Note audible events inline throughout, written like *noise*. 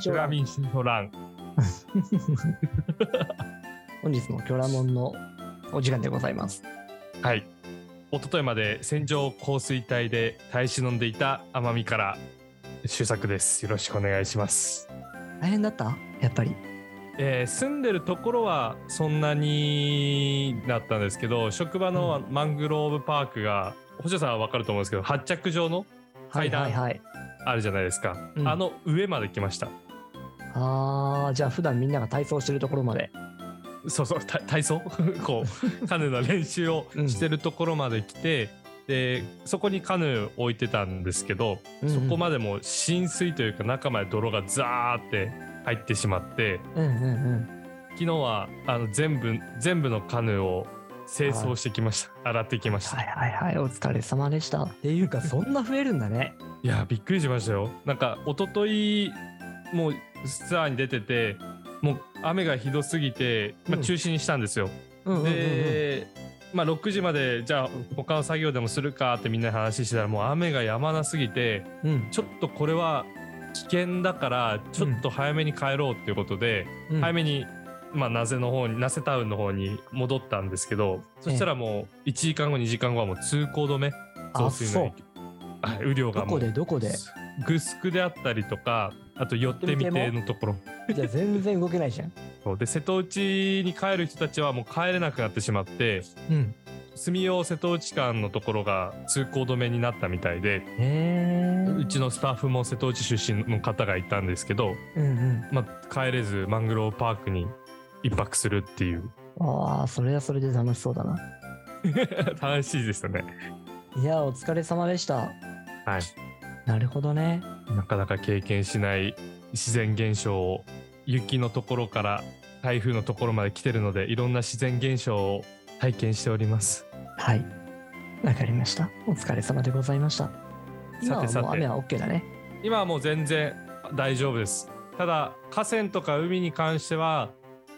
書欄キョラミン。*laughs* 本日もキョラモンのお時間でございます。はい。一昨日まで線状降水帯で耐え忍んでいた奄美から周作です。よろしくお願いします。大変だった？やっぱり。えー住んでるところはそんなにだったんですけど職場のマングローブパークが、星野さんは分かると思うんですけど発着場のはい階段はいはい。あるじゃないですか、うんあの上まで来ましたあー、じゃあ普段みんなが体操してるところまで。そうそうた体操？*laughs* こう *laughs* カヌーの練習をしてるところまで来て、でそこにカヌー置いてたんですけど、うんうんそこまでもう浸水というか中まで泥がザーって入ってしまってうんうんうん。昨日はあの全部全部のカヌーを清掃してきました洗ってきました、はいはいはい、お疲れ様でした。っていうか、そんな増えるんだね。いやびっくりしましたよなんか一昨日もうツアーに出ててもう雨がひどすぎて、まあ、うん。中止にしたんですよ。で、まあ、6時までじゃあ他の作業でもするかってみんなで話してたらもう雨が止まなすぎてうん。ちょっとこれは危険だからちょっと早めに帰ろうっていうことで、うん。早めに、まあ、ナゼの方にナセタウンの方に戻ったんですけどそしたらもう1時間後2時間後はもう通行止め。増水の影。響はい雨量がどこもうでどこで？グスクであったりとかあと寄ってみてのところじゃあ全然動けないじゃん。そうで瀬戸内に帰る人たちはもう帰れなくなってしまってうん。住用瀬戸内間のところが通行止めになったみたいで。うちのスタッフも瀬戸内出身の方がいたんですけど、うんうん。まあ、帰れずマングローブパークに一泊するっていうああ、それはそれで楽しそうだな。*laughs* 楽しいですよね。いや、お疲れ様でした。はい、なるほどね。なかなか経験しない自然現象を雪のところから台風のところまで来てるのでいろんな自然現象を体験しております。はい。わかりました。お疲れ様でございました。今はもう雨は OK だね。今はもう全然大丈夫です。ただ河川とか海に関しては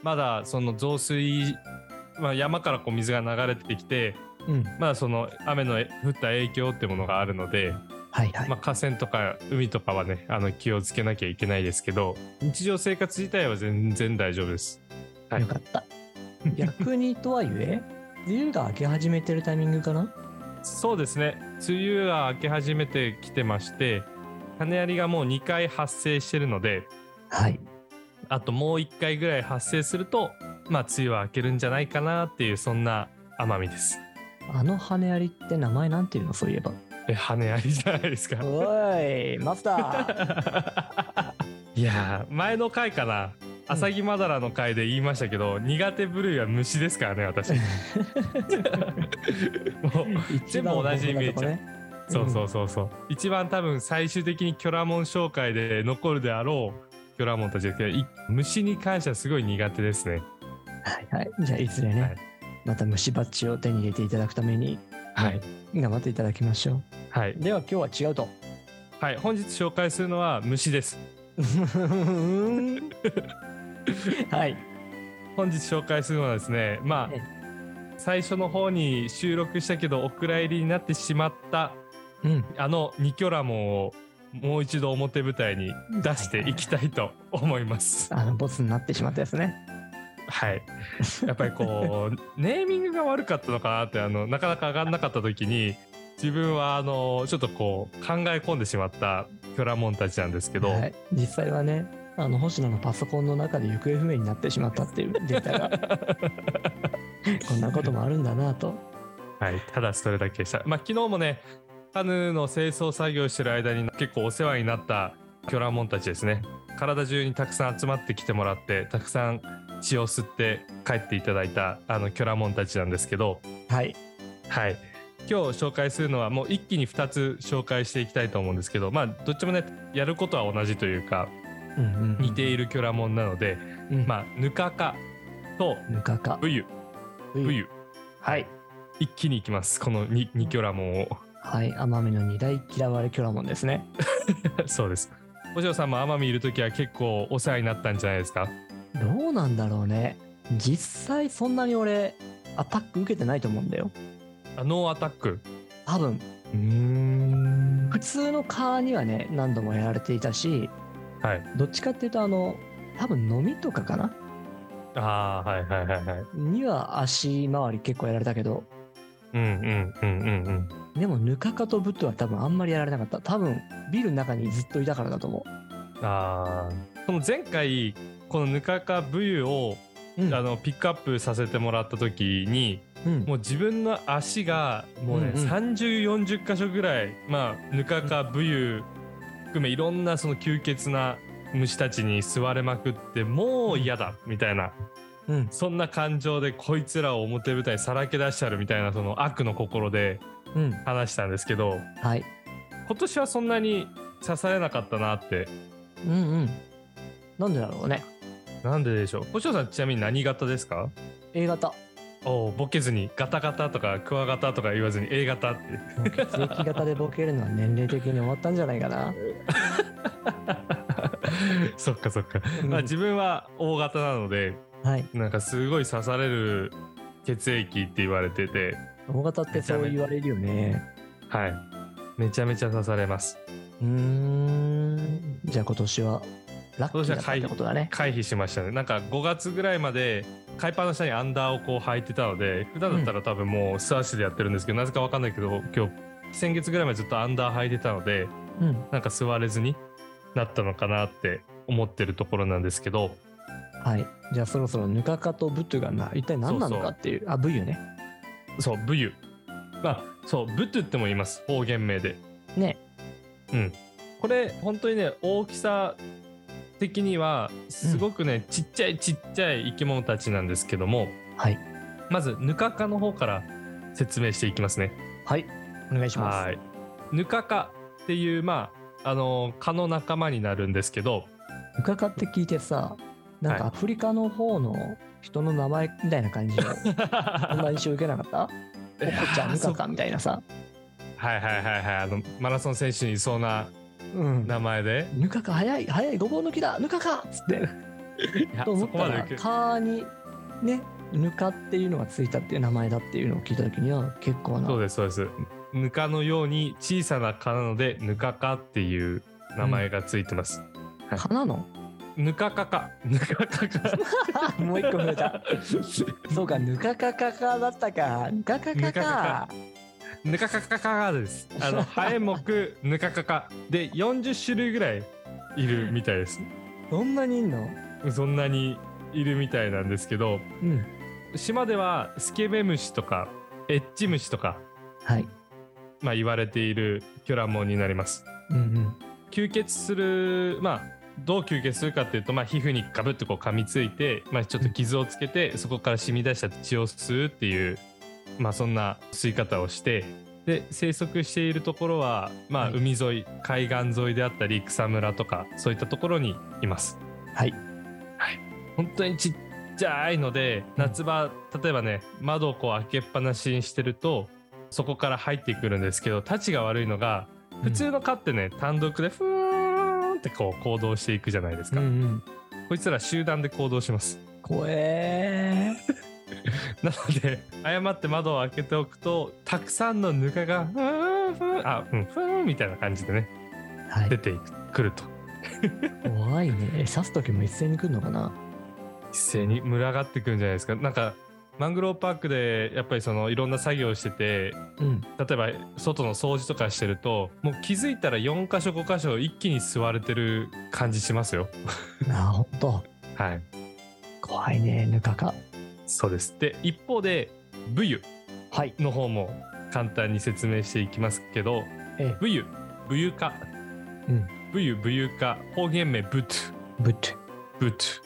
まだその増水、まあ、山からこう水が流れてきてうん。まだその雨の降った影響ってものがあるので、はいはい。まあ、河川とか海とかはねあの気をつけなきゃいけないですけど日常生活自体は全然大丈夫です。はいよかった。*laughs* 逆にとはいえ、梅雨が明け始めてるタイミングかな？そうですね梅雨が明け始めてきてまして種ありがもう2回発生してるのではい。あともう1回ぐらい発生するとまあ梅雨は明けるんじゃないかなっていうそんな奄美です。あの羽アリって名前なんていうの？そういえば。え羽ありじゃないですか。おい、マスター。*laughs* いやー前の回かなアサギマダラの回で言いましたけど、苦手部類は虫ですからね私 *laughs* もう全部同じイメージね。そうそうそうそう、一番多分最終的にキョラモン紹介で残るであろうキョラモンたちですけどい虫に関してはすごい苦手ですねはいはい。じゃあ、いずれね、はいまた虫バッジを手に入れていただくために、はい頑張っていただきましょはい、う。では、今日は違うと。はい、本日紹介するのは虫ですはい。本日紹介するのはですねまあえ最初の方に収録したけどお蔵入りになってしまったうん。あのニキョラモンをもう一度表舞台に出していきたいと思います。あの、ボスになってしまったやつね。はい。やっぱりこう、ネーミングが悪かったのかなって、あの、なかなか上がんなかった時に、自分はあの、ちょっとこう、考え込んでしまったキョラモンたちなんですけど、はい。実際はね、あの、星野のパソコンの中で行方不明になってしまったっていうデータが、*laughs* こんなこともあるんだなと。はい、ただそれだけでした。まあ、昨日もね、カヌーの清掃作業してる間に結構お世話になったキョラモンたちですね。体中にたくさん集まってきてもらって、たくさん血を吸って帰っていただいたあのキョラモンたちなんですけど、はい。はい。今日紹介するのはもう一気に2つ紹介していきたいと思うんですけど、まあ、どっちもね、やることは同じというか、うんうんうん似ているキョラモンなので、うんまあ、ヌカカとぬかか。ウユ、ウユ、はい。一気にいきます。この 2, 2キョラモンを。はい。奄美の二大嫌われキョラモンですね。*laughs* そうです。お嬢さんも奄美いるときは結構お世話になったんじゃないですか？どうなんだろうね。実際そんなに俺、アタック受けてないと思うんだよ。あノーアタック。多分。うーん。普通のカーにはね、何度もやられていたし、はい。どっちかっていうとあの多分飲みとかかな？ああはいはいはいはいには足回り結構やられたけど。うんうんうんうんうん。でもヌカカとブットは多分あんまりやられなかった。多分ビルの中にずっといたからだと思ああこの前回このぬかかブユを、う、うん。あのピックアップさせてもらった時にうん。もう自分の足がもうね、うんうん。3040箇所ぐらいまあぬかかブユ含めいろんなその吸血な虫たちに吸われまくってもう嫌だみたいな。うん。そんな感情でこいつらを表舞台にさらけ出してあるみたいなその悪の心でうん。話したんですけどはい。今年はそんなに刺されなかったなって。うんうん。なんでだろうね。なんででしょう？星野さんちなみに何型ですか？A 型おおボケずにガタガタとかクワガタとか言わずに A 型って。血液型でボケるのは年齢的に終わったんじゃないかな。*laughs* そっかそっか、うん。まあ自分は O 型なのではい。なんかすごい刺される血液って言われてて。O 型ってそう言われるよね。はい。めちゃめちゃ刺されます。うーん。じゃあ今年は？ラッキーだったってことだね。回避しましたね。なんか5月ぐらいまで海パンの下にアンダーをこう履いてたので普段だったら多分もう素足でやってるんですけど、なぜかわかんないけど今日先月ぐらいまでずっとアンダー履いてたのでうん。なんか座れずになったのかなって思ってるところなんですけど。はい。じゃあそろそろヌカカとブトゥがな一体何なのかっていう。あブユね。そうブユ。まあそうブトゥっても言います。方言名で。ね。うん。これ本当にね大きさ的にはすごくね、ちっちゃいちっちゃい生き物たちなんですけどもはい。まずヌカカの方から説明していきますね。はい。お願いします。はい。ヌカカっていうまああの蚊の仲間になるんですけどヌカカって聞いてさなんかはアフリカの方の人の名前みたいな感じで *laughs* そんな印象受けなかった？ポコちゃんヌカカみたいなさ。はいはいはいはい。あのマラソン選手にいそうなうん名前で。ヌカカ早い早いごぼう抜きだヌカカっつって。と思ったらそこまで受けカーにねぬかっていうのがついたっていう名前だっていうのを聞いた時には結構な。そうですそうです。ぬかのように小さな蚊なのでぬかかっていう名前がついてます、蚊なの？ぬかかか。ぬかかか。*laughs* もう一個増えた。そうかぬかかかかだったか。ぬかかかぬかかかかぬかかかかです。*laughs* あのハエ目ぬかかか。で40種類ぐらいいるみたいです。そんなにいんの？そんなにいるみたいなんですけどうん。島ではスケベムシとかエッチムシとか、はい。まあ、言われているキョラモンになります。うんうん。吸血するまあどう吸血するかっていうと、まあ、皮膚にガブッとこう噛みついて、まあ、ちょっと傷をつけてそこから染み出した血を吸うっていう、まあ、そんな吸い方をしてで生息しているところは、まあ、はい。海沿い海岸沿いであったり草むらとかそういったところにいます。はい。本当にちっちゃいので夏場例えばね窓をこう開けっぱなしにしてるとそこから入ってくるんですけどたちが悪いのが普通の蚊ってね、単独でふーんってこう行動していくじゃないですか、うんうん。こいつら集団で行動します。怖えなので誤って窓を開けておくとたくさんのぬかがふーんふーんあうんふーんみたいな感じでねーはい。出てくると。怖いね。え刺す時も一斉に来るのかな？一斉に群がってくるんじゃないですか。なんかマングローブパークでやっぱりそのいろんな作業をしててうん。例えば外の掃除とかしてるともう気づいたら4箇所5箇所一気に吸われてる感じしますよ。あほんと。はい。怖いねぬかかそうです。で一方でブユはい。の方も簡単に説明していきますけどええ。ブユブユカうん。ブユブユカ方言名ブトゥブットブトゥ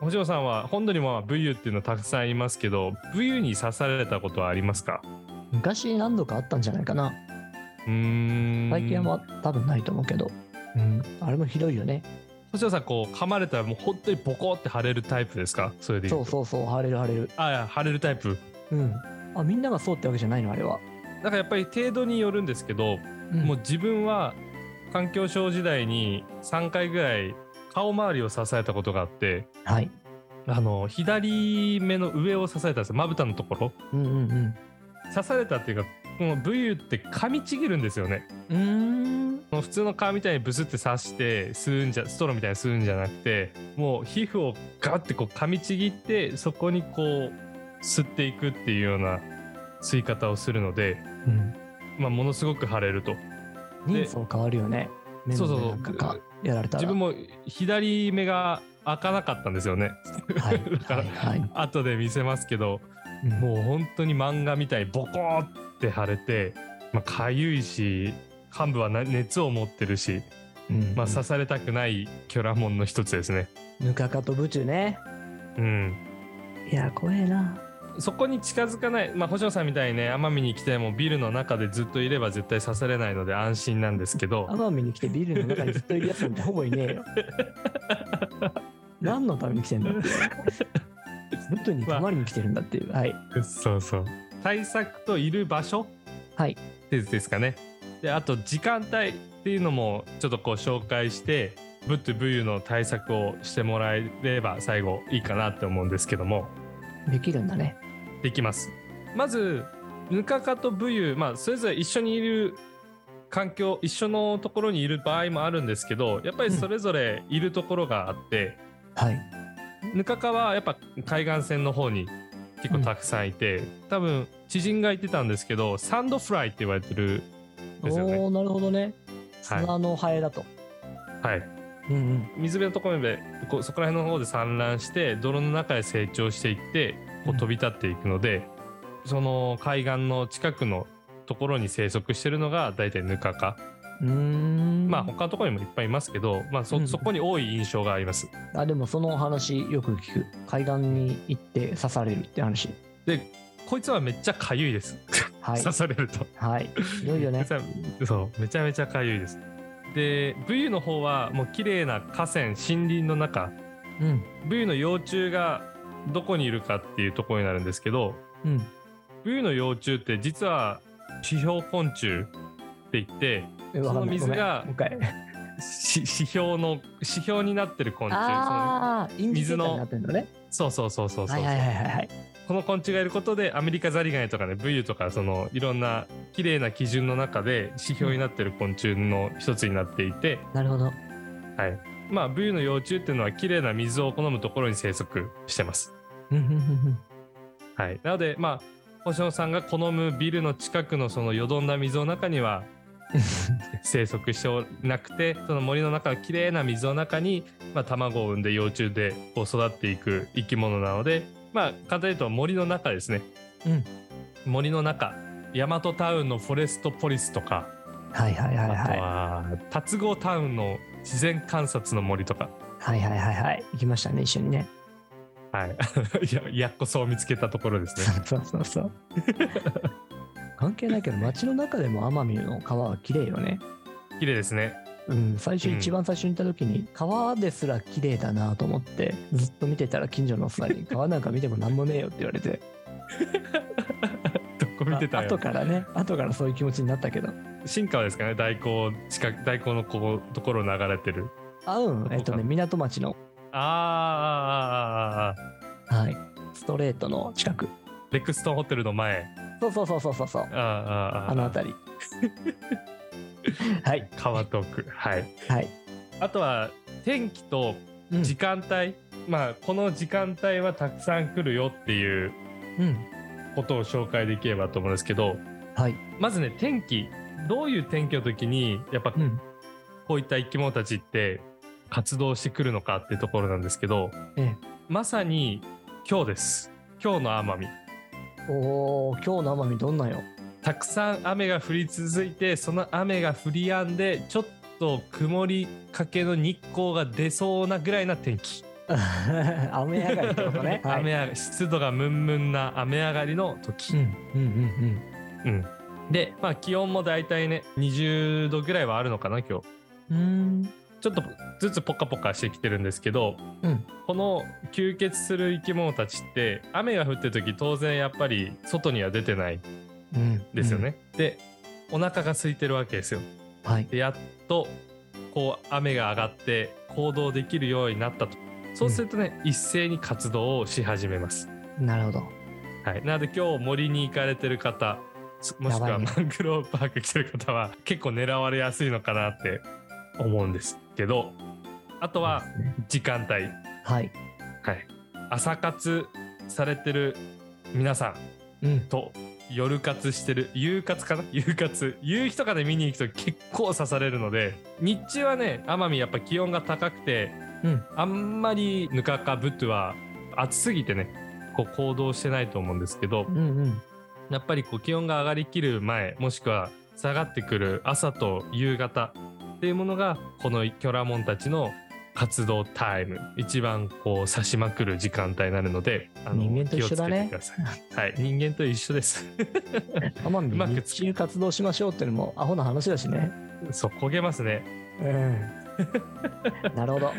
星野さんは本土にもブユっていうのたくさんいますけどブユに刺されたことはありますか？昔何度かあったんじゃないかな。うーん。最近は多分ないと思うけど。うん。あれもひどいよね星野さんこう噛まれたらもう本当にボコって腫れるタイプですか？それでそううそうそう腫れる腫れる。あいや腫れるタイプ。うん。あみんながそうってわけじゃないのあれは、なんかやっぱり程度によるんですけど、うん。もう自分は環境省時代に3回ぐらい顔周りを支えたことがあってはい。あの左目の上を支えたんですよ。まぶたのところ。うんうん刺されたっていうかこのブユって噛みちぎるんですよね。うん普通の皮みたいにブスって刺して吸うんじゃストローみたいに吸うんじゃなくてもう皮膚をガッてこう噛みちぎってそこにこう吸っていくっていうような吸い方をするので、うん。まあ、ものすごく腫れると人相変わるよね。そうそうそうやられたら。自分も左目が開かなかったんですよねはいはいはい。*laughs* 後で見せますけどうんもう本当に漫画みたいにボコーって腫れてまあ痒いし幹部はな熱を持ってるし、うんまあ、刺されたくないキョラモンの一つですね。ぬかかと宇宙ね。うん、いや、怖えな。そこに近づかない、まあ、星野さんみたいにね奄美に来てもビルの中でずっといれば絶対刺されないので安心なんですけど *laughs* 奄美に来てビルの中にずっといるやつなんてほぼいねえよ。何のために来てんだ？っていう。ずっとに泊まりに来てるんだっていう。はい。そうそう対策といる場所はい。でですかねであと時間帯っていうのもちょっとこう紹介してブッとブユの対策をしてもらえれば最後いいかなって思うんですけどもできるんだね。できますまずヌカカとブユまあそれぞれ一緒にいる環境一緒のところにいる場合もあるんですけどやっぱりそれぞれいるところがあって、はい。ヌカカはやっぱ海岸線の方に結構たくさんいて、多分知人が言ってたんですけどサンドフライって言われてるんですよねおおなるほどね。はい砂のハエだと。はいうんうん。水辺のところでこうそこら辺の方で産卵して泥の中で成長していってこう飛び立っていくので、その海岸の近くのところに生息してるのが大体ヌカカ、うーん。まあ他のところにもいっぱいいますけど、まあそうんそこに多い印象がありますあ、でもその話よく聞く。海岸に行って刺されるって話。でこいつはめっちゃかゆいです、はい刺。されるとはい。ひどいよねめち。ゃ *laughs* そうめちゃめちゃかゆいですでブユの方はもう綺麗な河川森林の中うん。ブユの幼虫がどこにいるかっていうところになるんですけどうん。ブユの幼虫って実は指標昆虫って言ってその水がごめんもう一回。し *laughs* 指標の指標になってる昆虫その水のね。そうそうそうそうそう、はいはいはいはいはい。この昆虫がいることでアメリカザリガニとかねブユとかそのいろんな綺麗な基準の中で指標になってる昆虫の一つになっていて、なるほど。はい。まあブユの幼虫っていうのは綺麗な水を好むところに生息してます。はい、なのでまあ星野さんが好むビルの近くのそのよどんだ水の中には *laughs* 生息してなくてその森の中の綺麗な水の中に、まあ、卵を産んで幼虫でこう育っていく生き物なのでまあ簡単に言うと森の中ですねうん。森の中大和タウンのフォレストポリスとか、はいはいはいあとはい。は達郷タウンの自然観察の森とかはいはいはいはい。行きましたね、一緒にね。はい *laughs* ややっこそう見つけたところですねそうそうそう。*laughs* 関係ないけど、街の中でも奄美の川は綺麗よね。綺麗ですねうん、最初、うん一番最初に行った時に、川ですら綺麗だなと思って、ずっと見てたら近所のおっさんに、川なんか見てもなんもねえよって言われて、どこ見てたあ後よからね、後からそういう気持ちになったけど。新川ですかね？大光近く大光のこうところを流れてる。あ、うん、えっとね、港町の、あーあはい、ストレートの近く。レクストンホテルの前。そうそうそうそうそうそう。ああの辺り。*laughs* *laughs* はい、川遠くはいはい。あとは天気とうん時間帯、まあこの時間帯はたくさん来るよっていううん。ことを紹介できればと思うんですけどはい。まずね天気どういう天気の時にやっぱうん。こういった生き物たちって活動してくるのかっていうところなんですけどえまさに今日です今日の奄美え。おー、今日の奄美どんなよ。たくさん雨が降り続いてその雨が降り止んでちょっと曇りかけの日光が出そうなぐらいな天気、*laughs* 雨上がりってことね。は *laughs* い雨上がり湿度がムンムンな雨上がりの時、うんうんうんうんで、まあ、気温も大体ね20度ぐらいはあるのかな今日うん。うん。ちょっとずつポカポカしてきてるんですけど、うんこの吸血する生き物たちって雨が降ってる時当然やっぱり外には出てないうん。ですよね、でお腹が空いてるわけですよ。うん。はい。でやっとこう雨が上がって行動できるようになったと。そうするとね、一斉に活動をし始めます、なるほど。はい、なので今日森に行かれてる方すもしくはマングローブパーク来てる方は結構狙われやすいのかなって思うんですけどあとは時間帯、はい。はい、朝活されてる皆さんうん。と夜活してる夕活かな？夕活夕日とかで見に行くと結構刺されるので日中はね奄美やっぱ気温が高くてうん。あんまりぬかかぶとは暑すぎてねこう行動してないと思うんですけどうんうん。やっぱりこう気温が上がりきる前もしくは下がってくる朝と夕方っていうものがこのキョラモンたちの活動タイム一番こう刺しまくる時間帯になるのであの人間と一緒だねはい人間と一緒です *laughs* まくで日中活動しましょうっていうのもアホな話だしね。そう焦げますねうん。*laughs* なるほど。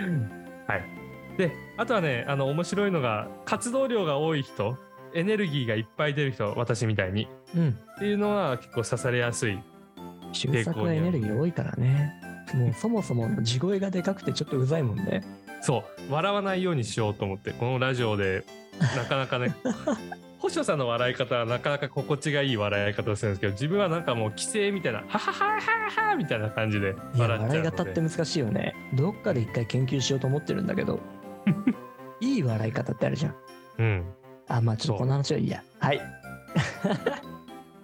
であとはねあの面白いのが活動量が多い人エネルギーがいっぱい出る人私みたいにうん。っていうのは結構刺されやすい周作はエネルギー多いからね。もうそもそもの地声がでかくてちょっとうざいもんね。そう笑わないようにしようと思ってこのラジオでなかなかね *laughs* 星野さんの笑い方はなかなか心地がいい笑い方をするんですけど自分はなんかもう規制みたいな「ははははは」みたいな感じで笑っちゃ笑いう方って難しいよね。どっかで一回研究しようと思ってるんだけど、*laughs* いい笑い方ってあるじゃん。うんあ、まあちょっとこの話はいいや。はい。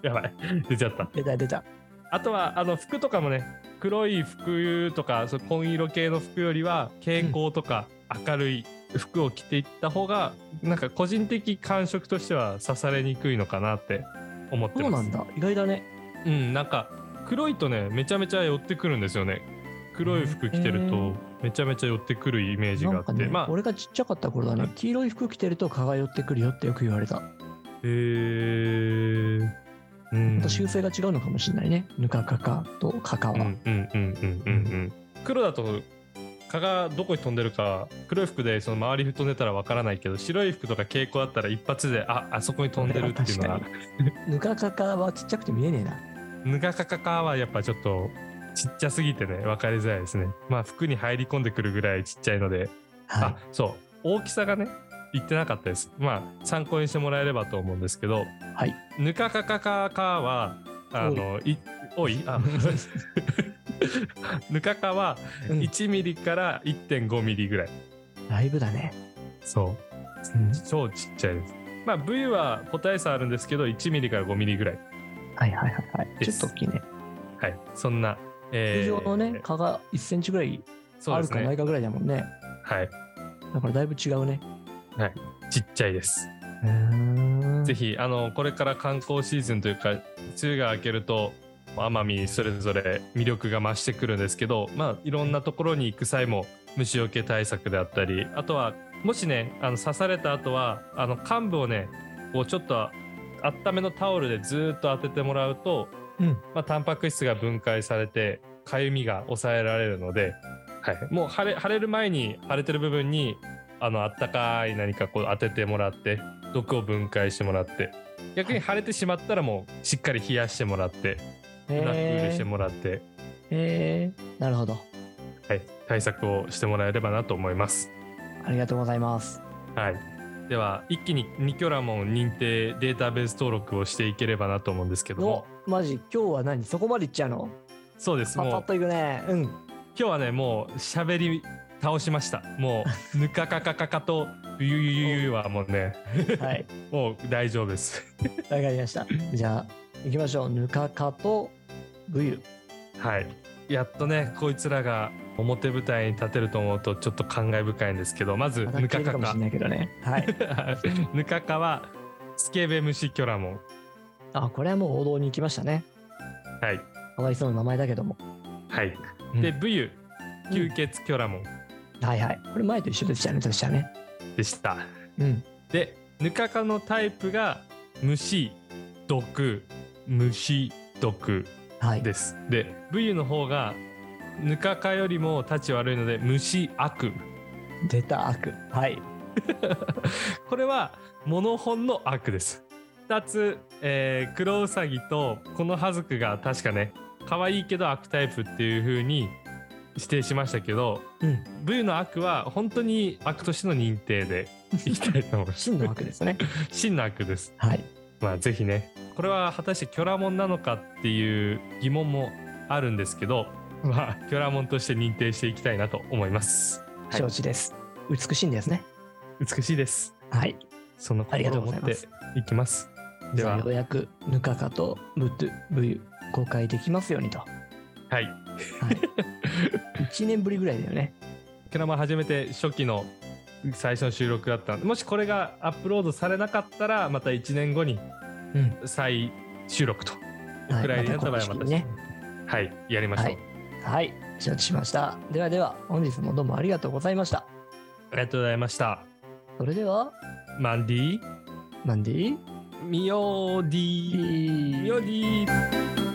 やばい出ちゃった出た出た。あとはあの服とかもね黒い服とかそう紺色系の服よりは蛍光とか明るい服を着ていった方が、なんか個人的感触としては刺されにくいのかなって思ってますそうなんだ。意外だね。うん、なんか黒いとねめちゃめちゃ寄ってくるんですよね黒い服着てるとめちゃめちゃ寄ってくるイメージがあって、ね、まあ俺がちっちゃかった頃だね、黄色い服着てると蚊が寄ってくるよってよく言われた。へえうん。また習性が違うのかもしれないね。ぬかかかとかかは。うんうんうんうんうんうん黒だと蚊がどこに飛んでるか黒い服でその周り飛んでたらわからないけど白い服とか蛍光だったら一発でああそこに飛んでるっていうのは確 *laughs* ぬかかかはちっちゃくて見えねえな。ぬかかかかはやっぱちょっとちっちゃすぎてね分かりづらいですね。まあ服に入り込んでくるぐらいちっちゃいので。はあそう。大きさがね言ってなかったですまあ参考にしてもらえればと思うんですけどい。はい。ぬかかかかかはあのい多い？あ *laughs* ぬかかはうん1ミリから1.5ミリぐらいだいぶだね。そううん超ちっちゃいですまあ部位は個体差あるんですけど1ミリから5ミリぐらいはいはいはいはい。ちょっと大きいね。はいそんな、え通ー常のね、蚊が1センチぐらいあるかないかぐらいだもんね。はいだからだいぶ違うね。ちっちゃいです。ぜひあのこれから観光シーズンというか梅雨が明けると奄美それぞれ魅力が増してくるんですけどまあいろんなところに行く際も虫除け対策であったりあとはもしねあの刺された後はあの患部をねこうちょっと温めのタオルでずーっと当ててもらうと、うん。まあ、タンパク質が分解されてかゆみが抑えられるので、はい、もう腫れ腫れる前に腫れてる部分にあのあったかい何かこう当ててもらって毒を分解してもらって。逆に腫れてしまったらもうしっかり冷やしてもらってブラックールしてへもらって、えなるほど。はい、対策をしてもらえればなと思います。ありがとうございます。はい、では一気にニキョラモン認定データベース登録をしていければなと思うんですけどおもマジ？今日は何？そこまでいっちゃうの？そうです。もうパパッといくね。うん。今日はねもう喋り倒しましたもう *laughs* ぬかかかかかとゆゆゆゆはもうねはい。*laughs* もう大丈夫です。わかりました。じゃあ、行きましょう。ぬかかとぶゆ。はい。やっとね、こいつらが表舞台に立てると思うとちょっと感慨深いんですけど、まず、ぬかかか。*laughs* ぬかかは、スケベムシキョラモン。あ、これはもう王道に行きましたね。はい。かわいそうな名前だけども。はい。うんで、ブユ、吸血キョラモンはいはい。これ前と一緒でしたね、確かね。でした。うん。で、ぬかかのタイプが、虫、毒、虫、毒はい。です。で、ブユの方が、ぬかかよりも立ち悪いので、虫、悪。出た悪。はい。*laughs* これはモノホンの悪です。2つ、えー、クロウサギとこのハズクが確かね可愛いけど悪タイプっていう風に指定しましたけどうん。V の悪は本当に悪としての認定で *laughs* いきたいと思います。真の悪ですね。*laughs* 真の悪です。はい。まあぜひねこれは果たしてキョラモンなのかっていう疑問もあるんですけど、まあ、キョラモンとして認定していきたいなと思います。はい承知です。美しいんですね。美しいです。はい。その心を持っています。ます。ではようやくヌカカとブッドブユ公開できますようにと。はい。はい。*laughs* 1年ぶりぐらいだよね。キョラモン始めて初期の最初の収録だったのでもしこれがアップロードされなかったらまた1年後にうん。再収録とはいくらいになまった場合はまたね。はいやりましょう、はいはい。承知しました。ではでは、本日もどうもありがとうございました。ありがとうございましたそれでは、マンディマンディミオディミオディ